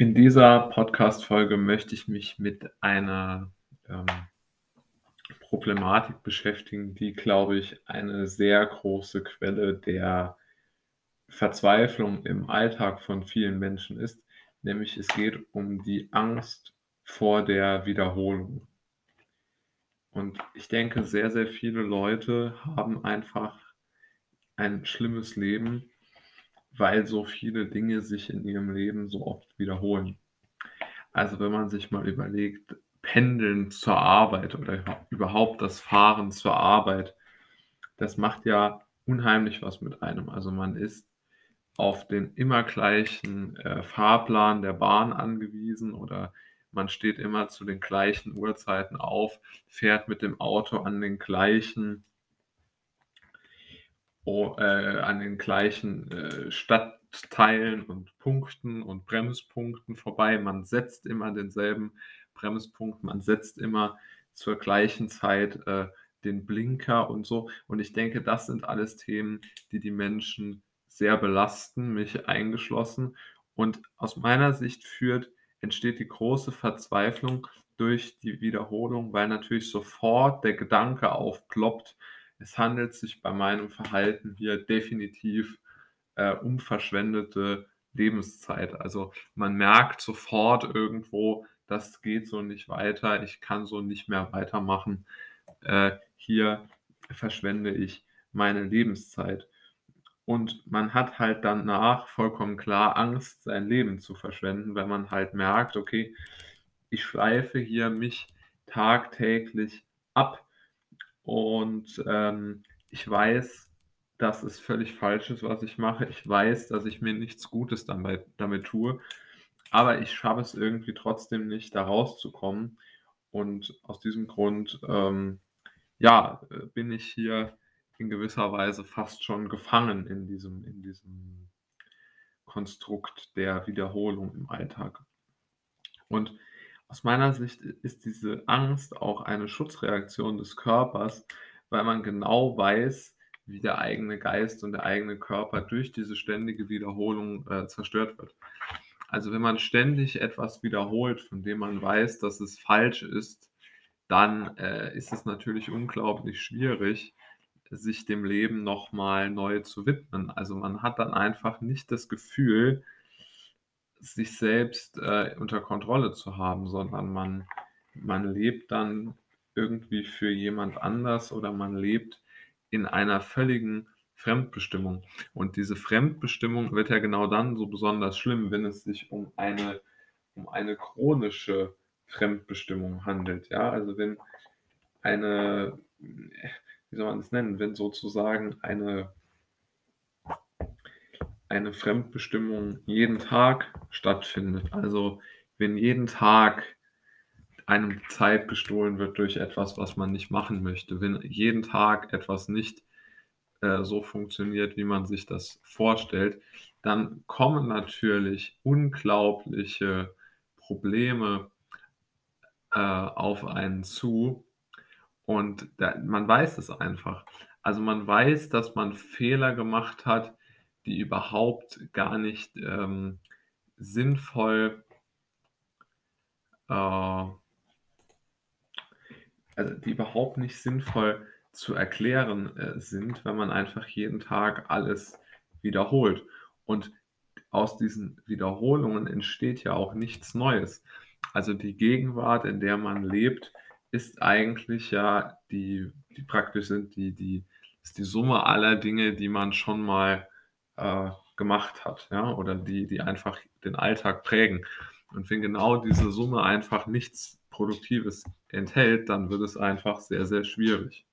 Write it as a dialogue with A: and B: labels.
A: In dieser Podcast-Folge möchte ich mich mit einer ähm, Problematik beschäftigen, die, glaube ich, eine sehr große Quelle der Verzweiflung im Alltag von vielen Menschen ist. Nämlich es geht um die Angst vor der Wiederholung. Und ich denke, sehr, sehr viele Leute haben einfach ein schlimmes Leben weil so viele Dinge sich in ihrem Leben so oft wiederholen. Also wenn man sich mal überlegt, Pendeln zur Arbeit oder überhaupt das Fahren zur Arbeit, das macht ja unheimlich was mit einem. Also man ist auf den immer gleichen äh, Fahrplan der Bahn angewiesen oder man steht immer zu den gleichen Uhrzeiten auf, fährt mit dem Auto an den gleichen äh, an den gleichen äh, Stadtteilen und Punkten und Bremspunkten vorbei. Man setzt immer denselben Bremspunkt, man setzt immer zur gleichen Zeit äh, den Blinker und so. Und ich denke, das sind alles Themen, die die Menschen sehr belasten, mich eingeschlossen. Und aus meiner Sicht führt, entsteht die große Verzweiflung durch die Wiederholung, weil natürlich sofort der Gedanke aufploppt, es handelt sich bei meinem Verhalten hier definitiv äh, um verschwendete Lebenszeit. Also man merkt sofort irgendwo, das geht so nicht weiter, ich kann so nicht mehr weitermachen. Äh, hier verschwende ich meine Lebenszeit. Und man hat halt danach vollkommen klar Angst, sein Leben zu verschwenden, weil man halt merkt, okay, ich schleife hier mich tagtäglich ab und ähm, ich weiß, dass es völlig falsch ist, was ich mache. Ich weiß, dass ich mir nichts Gutes damit, damit tue. Aber ich schaffe es irgendwie trotzdem nicht, da rauszukommen. Und aus diesem Grund, ähm, ja, bin ich hier in gewisser Weise fast schon gefangen in diesem, in diesem Konstrukt der Wiederholung im Alltag. Und aus meiner Sicht ist diese Angst auch eine Schutzreaktion des Körpers, weil man genau weiß, wie der eigene Geist und der eigene Körper durch diese ständige Wiederholung äh, zerstört wird. Also wenn man ständig etwas wiederholt, von dem man weiß, dass es falsch ist, dann äh, ist es natürlich unglaublich schwierig, sich dem Leben nochmal neu zu widmen. Also man hat dann einfach nicht das Gefühl, sich selbst äh, unter Kontrolle zu haben, sondern man, man lebt dann irgendwie für jemand anders oder man lebt in einer völligen Fremdbestimmung. Und diese Fremdbestimmung wird ja genau dann so besonders schlimm, wenn es sich um eine, um eine chronische Fremdbestimmung handelt. Ja, also wenn eine, wie soll man das nennen, wenn sozusagen eine eine Fremdbestimmung jeden Tag stattfindet. Also wenn jeden Tag einem Zeit gestohlen wird durch etwas, was man nicht machen möchte, wenn jeden Tag etwas nicht äh, so funktioniert, wie man sich das vorstellt, dann kommen natürlich unglaubliche Probleme äh, auf einen zu und da, man weiß es einfach. Also man weiß, dass man Fehler gemacht hat, die überhaupt gar nicht ähm, sinnvoll, äh, also die überhaupt nicht sinnvoll zu erklären äh, sind, wenn man einfach jeden Tag alles wiederholt. Und aus diesen Wiederholungen entsteht ja auch nichts Neues. Also die Gegenwart, in der man lebt, ist eigentlich ja die, die praktisch sind die, die, ist die Summe aller Dinge, die man schon mal äh, gemacht hat, ja, oder die, die einfach den Alltag prägen. Und wenn genau diese Summe einfach nichts Produktives enthält, dann wird es einfach sehr, sehr schwierig.